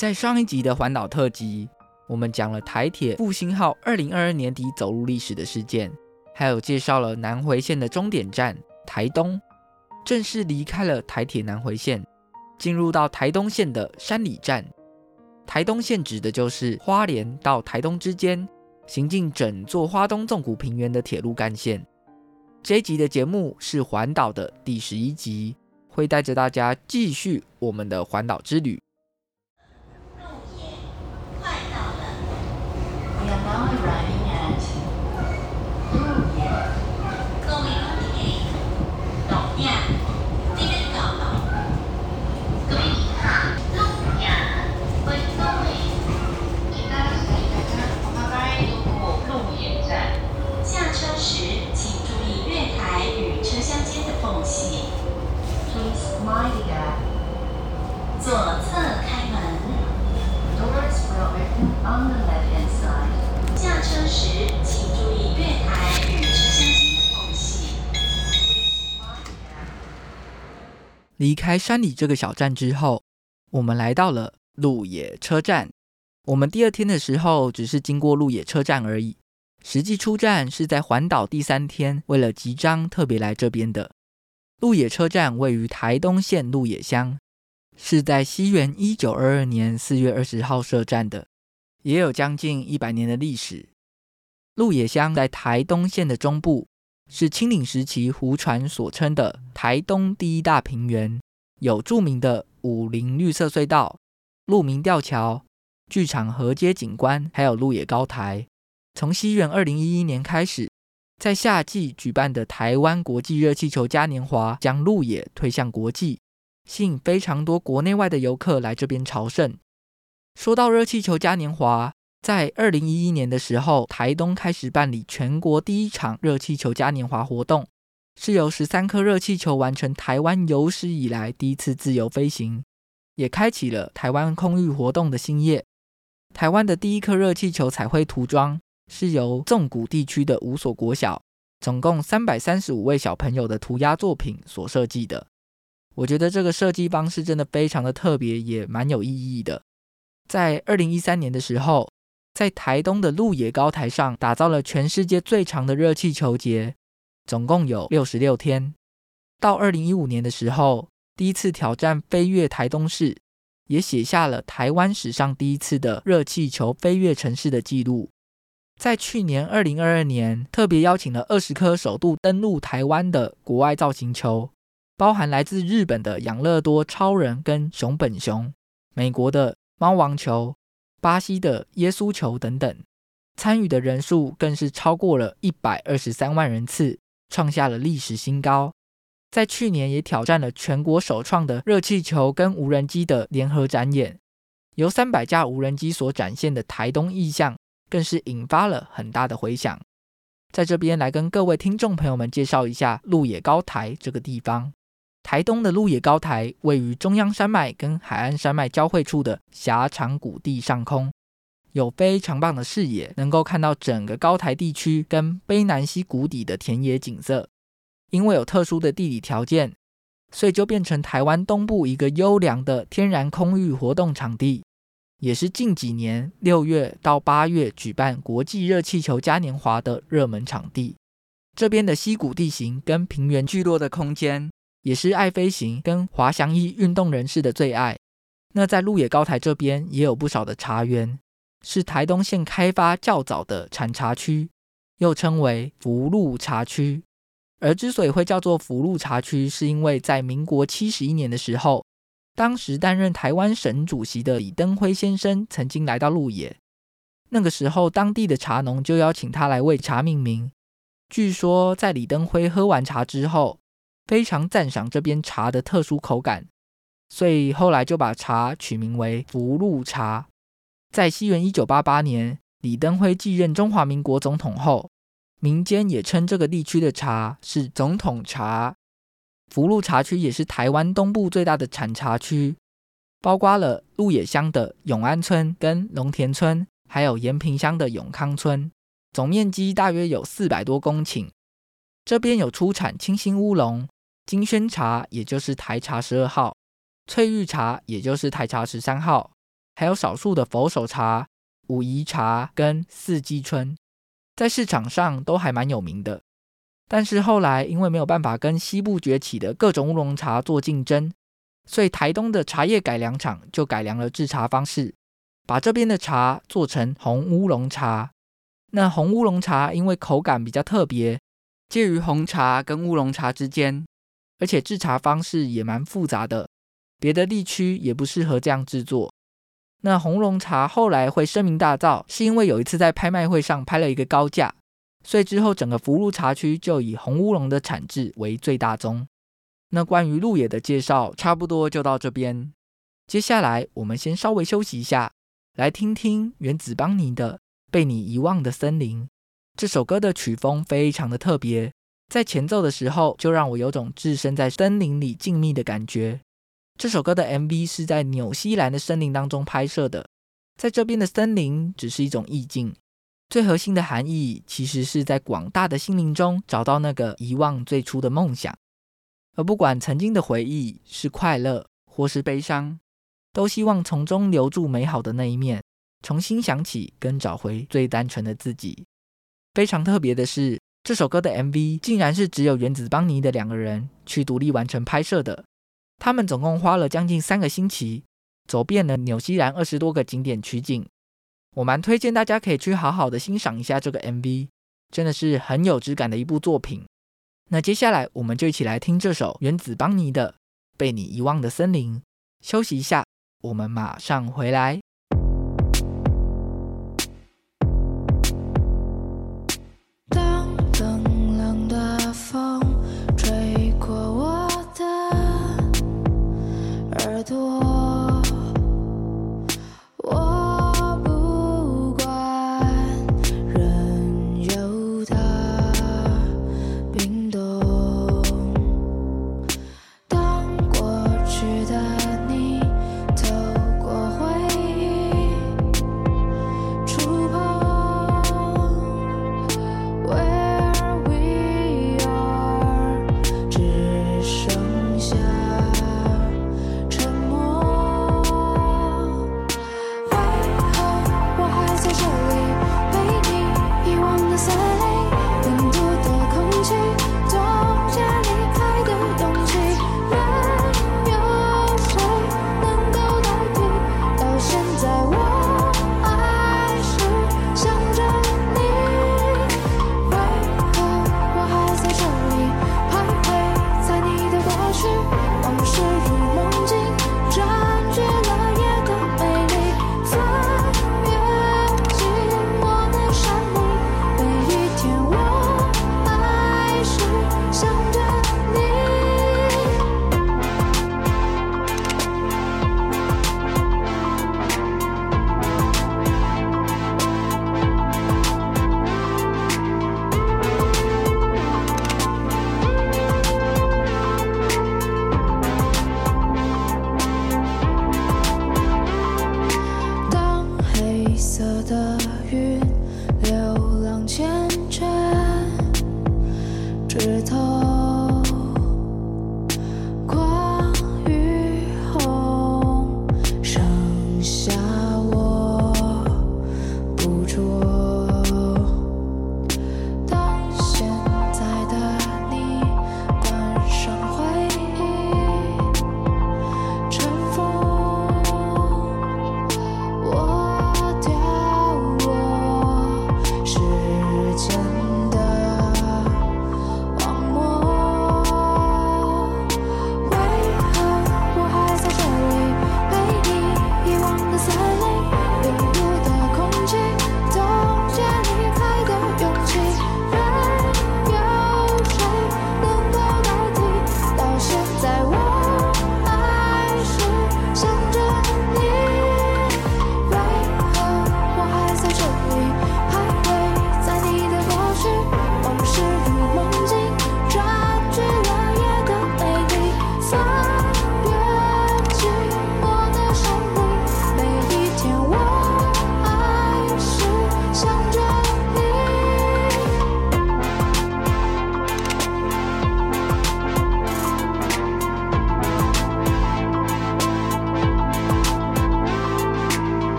在上一集的环岛特辑，我们讲了台铁复兴号二零二二年底走入历史的事件，还有介绍了南回线的终点站台东，正式离开了台铁南回线，进入到台东线的山里站。台东线指的就是花莲到台东之间，行进整座花东纵谷平原的铁路干线。这一集的节目是环岛的第十一集，会带着大家继续我们的环岛之旅。左侧开门。Doors will open on the left-hand side. 下车时请注意月台与车厢间的缝隙。离开山里这个小站之后，我们来到了鹿野车站。我们第二天的时候只是经过鹿野车站而已，实际出站是在环岛第三天，为了集章特别来这边的。鹿野车站位于台东县鹿野乡。是在西元一九二二年四月二十号设站的，也有将近一百年的历史。鹿野乡在台东县的中部，是清领时期胡传所称的台东第一大平原，有著名的武陵绿色隧道、鹿鸣吊桥、剧场河街景观，还有鹿野高台。从西元二零一一年开始，在夏季举办的台湾国际热气球嘉年华，将鹿野推向国际。吸引非常多国内外的游客来这边朝圣。说到热气球嘉年华，在二零一一年的时候，台东开始办理全国第一场热气球嘉年华活动，是由十三颗热气球完成台湾有史以来第一次自由飞行，也开启了台湾空域活动的新页。台湾的第一颗热气球彩绘涂装是由纵谷地区的五所国小，总共三百三十五位小朋友的涂鸦作品所设计的。我觉得这个设计方式真的非常的特别，也蛮有意义的。在二零一三年的时候，在台东的鹿野高台上打造了全世界最长的热气球节，总共有六十六天。到二零一五年的时候，第一次挑战飞越台东市，也写下了台湾史上第一次的热气球飞越城市的记录。在去年二零二二年，特别邀请了二十颗首度登陆台湾的国外造型球。包含来自日本的养乐多超人跟熊本熊、美国的猫王球、巴西的耶稣球等等，参与的人数更是超过了一百二十三万人次，创下了历史新高。在去年也挑战了全国首创的热气球跟无人机的联合展演，由三百架无人机所展现的台东意象，更是引发了很大的回响。在这边来跟各位听众朋友们介绍一下鹿野高台这个地方。台东的鹿野高台位于中央山脉跟海岸山脉交汇处的狭长谷地上空，有非常棒的视野，能够看到整个高台地区跟卑南溪谷底的田野景色。因为有特殊的地理条件，所以就变成台湾东部一个优良的天然空域活动场地，也是近几年六月到八月举办国际热气球嘉年华的热门场地。这边的溪谷地形跟平原聚落的空间，也是爱飞行跟滑翔翼运动人士的最爱。那在鹿野高台这边也有不少的茶园，是台东县开发较早的产茶区，又称为福鹿茶区。而之所以会叫做福鹿茶区，是因为在民国七十一年的时候，当时担任台湾省主席的李登辉先生曾经来到鹿野。那个时候，当地的茶农就邀请他来为茶命名。据说，在李登辉喝完茶之后，非常赞赏这边茶的特殊口感，所以后来就把茶取名为福禄茶。在西元一九八八年，李登辉继任中华民国总统后，民间也称这个地区的茶是总统茶。福禄茶区也是台湾东部最大的产茶区，包括了鹿野乡的永安村跟龙田村，还有延平乡的永康村，总面积大约有四百多公顷。这边有出产清新乌龙、金萱茶，也就是台茶十二号；翠玉茶，也就是台茶十三号，还有少数的佛手茶、武夷茶跟四季春。在市场上都还蛮有名的，但是后来因为没有办法跟西部崛起的各种乌龙茶做竞争，所以台东的茶叶改良厂就改良了制茶方式，把这边的茶做成红乌龙茶。那红乌龙茶因为口感比较特别，介于红茶跟乌龙茶之间，而且制茶方式也蛮复杂的，别的地区也不适合这样制作。那红龙茶后来会声名大噪，是因为有一次在拍卖会上拍了一个高价，所以之后整个福禄茶区就以红乌龙的产制为最大宗。那关于鹿野的介绍差不多就到这边，接下来我们先稍微休息一下，来听听原子邦尼的《被你遗忘的森林》。这首歌的曲风非常的特别，在前奏的时候就让我有种置身在森林里静谧的感觉。这首歌的 MV 是在纽西兰的森林当中拍摄的，在这边的森林只是一种意境，最核心的含义其实是在广大的心灵中找到那个遗忘最初的梦想，而不管曾经的回忆是快乐或是悲伤，都希望从中留住美好的那一面，重新想起跟找回最单纯的自己。非常特别的是，这首歌的 MV 竟然是只有原子邦尼的两个人去独立完成拍摄的。他们总共花了将近三个星期，走遍了纽西兰二十多个景点取景。我蛮推荐大家可以去好好的欣赏一下这个 MV，真的是很有质感的一部作品。那接下来我们就一起来听这首原子邦尼的《被你遗忘的森林》。休息一下，我们马上回来。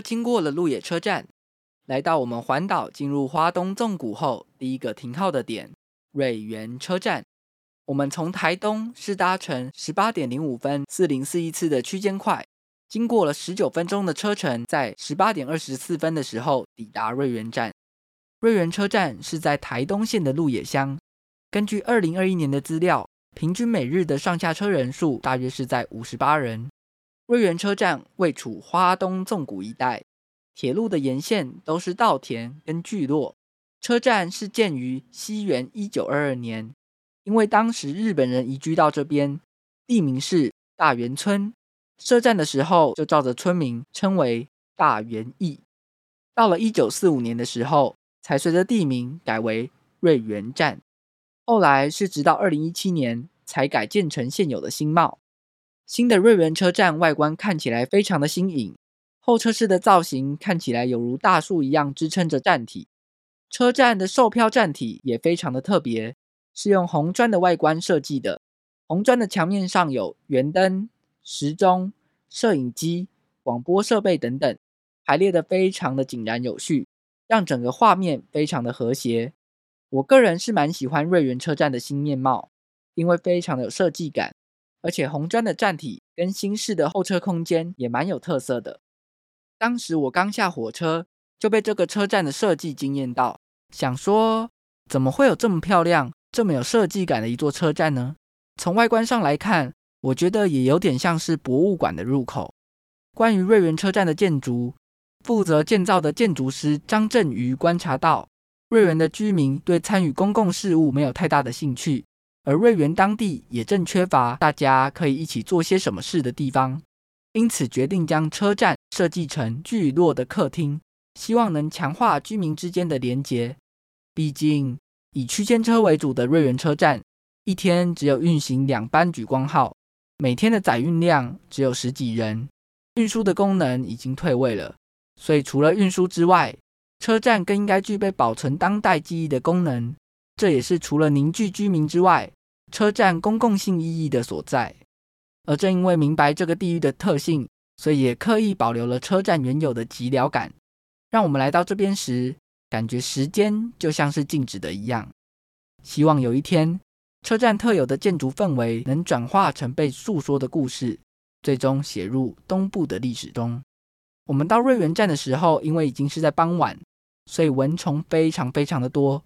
经过了鹿野车站，来到我们环岛进入花东纵谷后第一个停靠的点瑞园车站。我们从台东是搭乘十八点零五分四零四一次的区间快，经过了十九分钟的车程，在十八点二十四分的时候抵达瑞园站。瑞园车站是在台东县的鹿野乡。根据二零二一年的资料，平均每日的上下车人数大约是在五十八人。瑞园车站位处花东纵谷一带，铁路的沿线都是稻田跟聚落。车站是建于西元一九二二年。因为当时日本人移居到这边，地名是大园村，设站的时候就照着村名称为大园驿。到了一九四五年的时候，才随着地名改为瑞园站。后来是直到二零一七年才改建成现有的新貌。新的瑞园车站外观看起来非常的新颖，候车室的造型看起来有如大树一样支撑着站体，车站的售票站体也非常的特别。是用红砖的外观设计的，红砖的墙面上有圆灯、时钟、摄影机、广播设备等等，排列得非常的井然有序，让整个画面非常的和谐。我个人是蛮喜欢瑞园车站的新面貌，因为非常的有设计感，而且红砖的站体跟新式的候车空间也蛮有特色的。当时我刚下火车就被这个车站的设计惊艳到，想说怎么会有这么漂亮，这么有设计感的一座车站呢？从外观上来看，我觉得也有点像是博物馆的入口。关于瑞园车站的建筑，负责建造的建筑师张振宇观察到，瑞园的居民对参与公共事务没有太大的兴趣，而瑞园当地也正缺乏大家可以一起做些什么事的地方，因此决定将车站设计成聚落的客厅，希望能强化居民之间的连结。毕竟，以区间车为主的瑞园车站，一天只有运行两班莒光号，每天的载运量只有十几人，运输的功能已经退位了。所以除了运输之外，车站更应该具备保存当代记忆的功能。这也是除了凝聚居民之外，车站公共性意义的所在。而正因为明白这个地域的特性，所以也刻意保留了车站原有的寂寥感，让我们来到这边时，感觉时间就像是静止的一样。希望有一天，车站特有的建筑氛围能转化成被诉说的故事，最终写入东部的历史中。我们到瑞园站的时候，因为已经是在傍晚，所以蚊虫非常非常的多。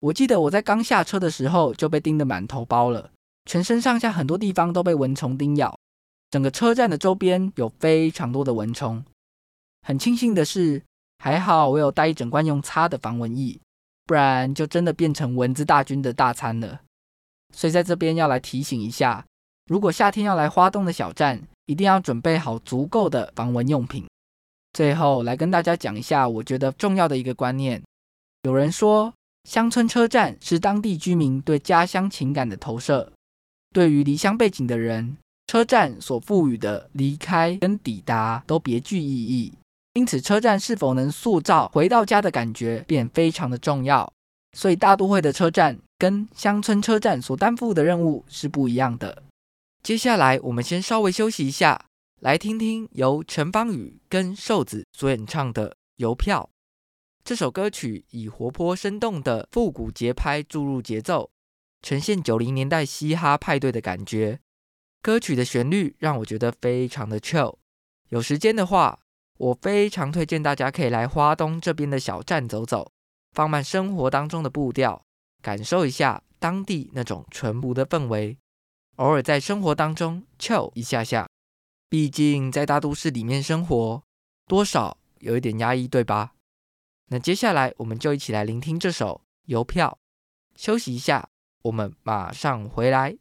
我记得我在刚下车的时候就被叮得满头包了，全身上下很多地方都被蚊虫叮咬。整个车站的周边有非常多的蚊虫。很庆幸的是，还好我有带一整罐用擦的防蚊液，不然就真的变成蚊子大军的大餐了。所以在这边要来提醒一下，如果夏天要来花东的小站，一定要准备好足够的防蚊用品。最后来跟大家讲一下，我觉得重要的一个观念。有人说，乡村车站是当地居民对家乡情感的投射。对于离乡背景的人，车站所赋予的离开跟抵达都别具意义。因此，车站是否能塑造回到家的感觉，便非常的重要。所以，大都会的车站跟乡村车站所担负的任务是不一样的。接下来，我们先稍微休息一下，来听听由陈芳语跟瘦子所演唱的《邮票》这首歌曲，以活泼生动的复古节拍注入节奏，呈现九零年代嘻哈派对的感觉。歌曲的旋律让我觉得非常的 chill。有时间的话，我非常推荐大家可以来花东这边的小站走走，放慢生活当中的步调，感受一下当地那种淳朴的氛围。偶尔在生活当中 chill 一下下，毕竟在大都市里面生活，多少有一点压抑，对吧？那接下来我们就一起来聆听这首《邮票》，休息一下，我们马上回来。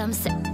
I'm sick.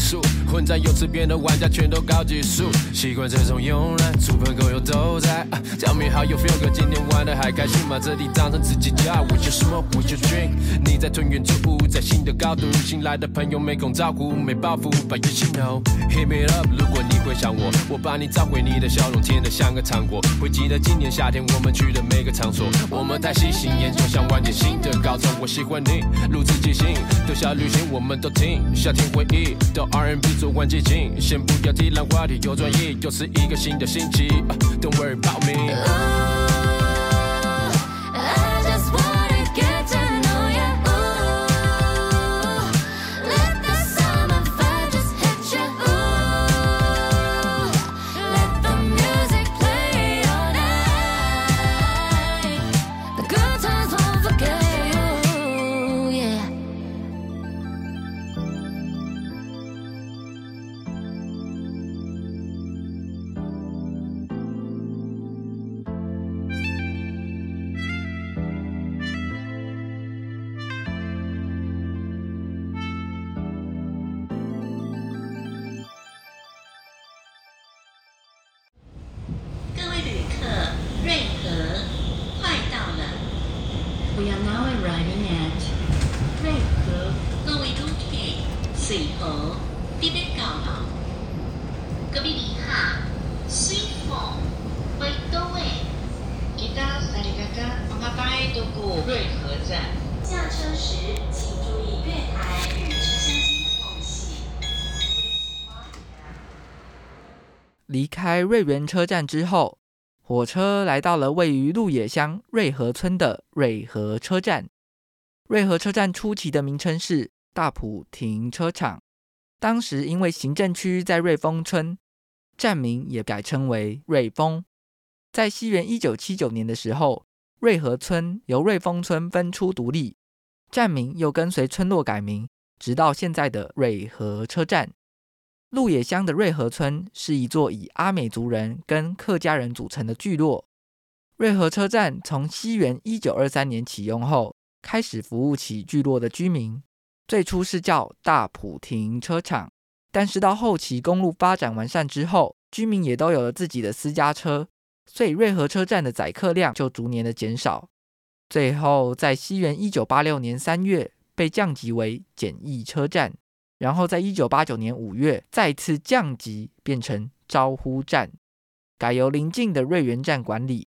整栋民宿，在泳池边的玩家全都高级数，习惯这种慵懒，猪朋狗友都在。Tell me how you feel，哥，今天玩的还开心吗？这里当成自己家，We just smoke, we just drink。你在吞云吐雾，在新的高度，新来的朋友没空招呼，没包袱，把乐器 know。Hit me up，如果你会想我，我把你找回你的笑容，甜得像个糖果。会记得今年夏天我们去的每个场所，我们太细心研究，想玩点新的高中。我喜欢你，路自己行，留下旅行我们都听。夏天回忆到 R&B 做完接近，先不要提烂话题，有转移，又是一个新的星期。Don't worry about me。瑞园车站之后，火车来到了位于鹿野乡瑞和村的瑞和车站。瑞和车站初期的名称是大埔停车场，当时因为行政区在瑞丰村，站名也改称为瑞丰。在西元一九七九年的时候，瑞和村由瑞丰村分出独立，站名又跟随村落改名，直到现在的瑞和车站。鹿野乡的瑞和村是一座以阿美族人跟客家人组成的聚落。瑞和车站从西元一九二三年启用后，开始服务起聚落的居民。最初是叫大埔停车场，但是到后期公路发展完善之后，居民也都有了自己的私家车，所以瑞和车站的载客量就逐年的减少。最后在西元一九八六年三月被降级为简易车站。然后，在一九八九年五月再次降级，变成招呼站，改由邻近的瑞园站管理。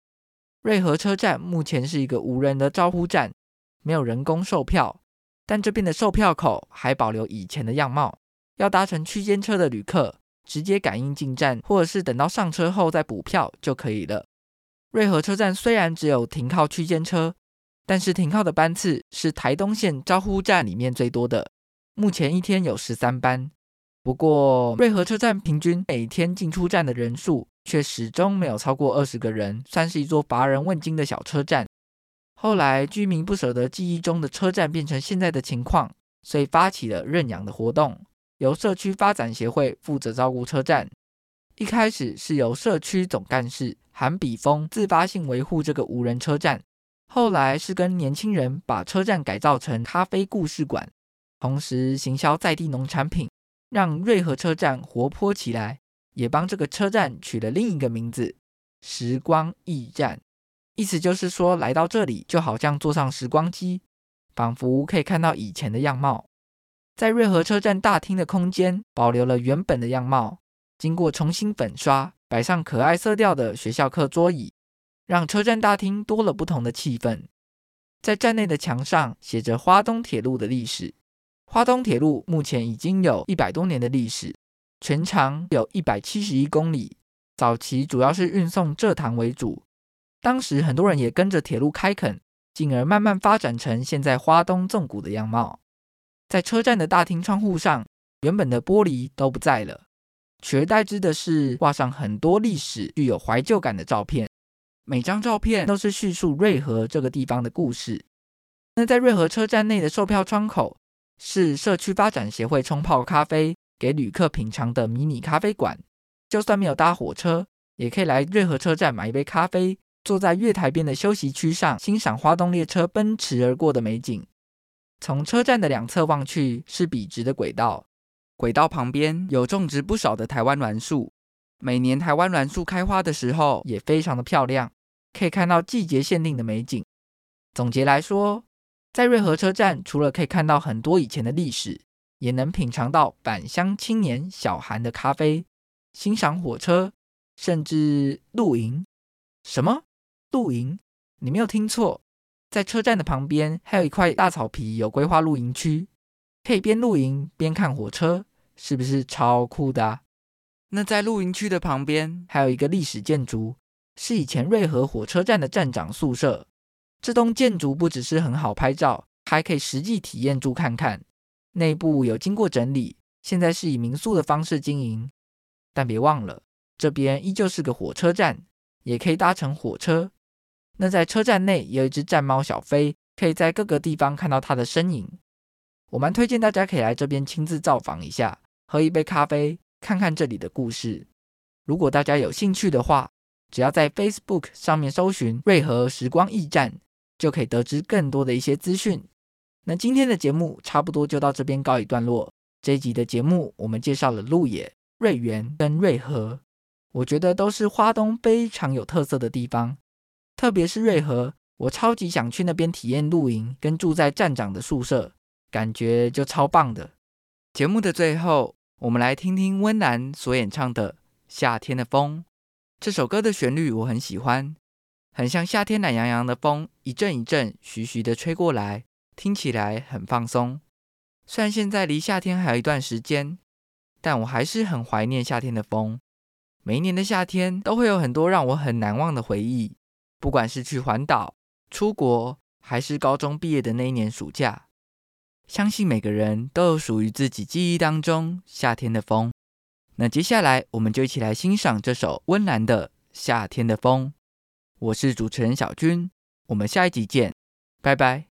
瑞和车站目前是一个无人的招呼站，没有人工售票，但这边的售票口还保留以前的样貌。要搭乘区间车的旅客，直接感应进站，或者是等到上车后再补票就可以了。瑞和车站虽然只有停靠区间车，但是停靠的班次是台东线招呼站里面最多的。目前一天有十三班，不过瑞和车站平均每天进出站的人数却始终没有超过二十个人，算是一座乏人问津的小车站。后来居民不舍得记忆中的车站变成现在的情况，所以发起了认养的活动，由社区发展协会负责照顾车站。一开始是由社区总干事韩比峰自发性维护这个无人车站，后来是跟年轻人把车站改造成咖啡故事馆。同时行销在地农产品，让瑞和车站活泼起来，也帮这个车站取了另一个名字“时光驿站”，意思就是说来到这里就好像坐上时光机，仿佛可以看到以前的样貌。在瑞和车站大厅的空间保留了原本的样貌，经过重新粉刷，摆上可爱色调的学校课桌椅，让车站大厅多了不同的气氛。在站内的墙上写着花东铁路的历史。花东铁路目前已经有一百多年的历史，全长有一百七十一公里。早期主要是运送蔗糖为主，当时很多人也跟着铁路开垦，进而慢慢发展成现在花东纵谷的样貌。在车站的大厅窗户上，原本的玻璃都不在了，取而代之的是挂上很多历史、具有怀旧感的照片。每张照片都是叙述瑞和这个地方的故事。那在瑞和车站内的售票窗口，是社区发展协会冲泡咖啡给旅客品尝的迷你咖啡馆，就算没有搭火车，也可以来瑞和车站买一杯咖啡，坐在月台边的休息区上，欣赏花东列车奔驰而过的美景。从车站的两侧望去是笔直的轨道，轨道旁边有种植不少的台湾栾树。每年台湾栾树开花的时候也非常的漂亮，可以看到季节限定的美景。总结来说，在瑞和车站除了可以看到很多以前的历史，也能品尝到返乡青年小韩的咖啡，欣赏火车，甚至露营。什么？露营？你没有听错，在车站的旁边还有一块大草皮，有规划露营区，可以边露营边看火车，是不是超酷的啊？那在露营区的旁边还有一个历史建筑，是以前瑞和火车站的站长宿舍。这栋建筑不只是很好拍照，还可以实际体验住看看。内部有经过整理，现在是以民宿的方式经营。但别忘了，这边依旧是个火车站，也可以搭乘火车。那在车站内有一只战猫小飞，可以在各个地方看到它的身影。我蛮推荐大家可以来这边亲自造访一下，喝一杯咖啡。看看这里的故事。如果大家有兴趣的话，只要在 Facebook 上面搜寻“瑞和时光驿站”，就可以得知更多的一些资讯。那今天的节目差不多就到这边告一段落。这一集的节目，我们介绍了鹿野、瑞园跟瑞和，我觉得都是花东非常有特色的地方。特别是瑞和，我超级想去那边体验露营跟住在站长的宿舍，感觉就超棒的。节目的最后。我们来听听温岚所演唱的《夏天的风》。这首歌的旋律我很喜欢，很像夏天懒洋洋的风，一阵一阵徐徐的吹过来，听起来很放松。虽然现在离夏天还有一段时间，但我还是很怀念夏天的风。每一年的夏天都会有很多让我很难忘的回忆，不管是去环岛、出国，还是高中毕业的那一年暑假。相信每个人都有属于自己记忆当中夏天的风。那接下来，我们就一起来欣赏这首温岚的《夏天的风》。我是主持人小军，我们下一集见，拜拜。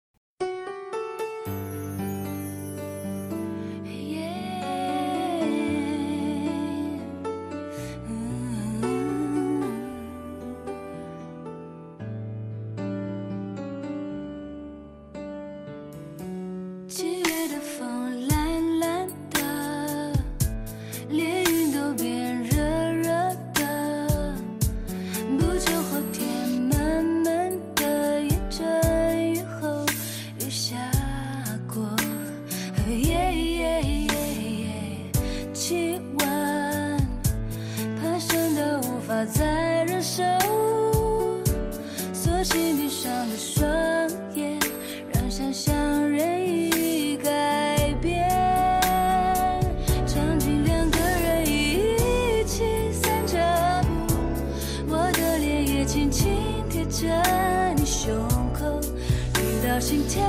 心跳，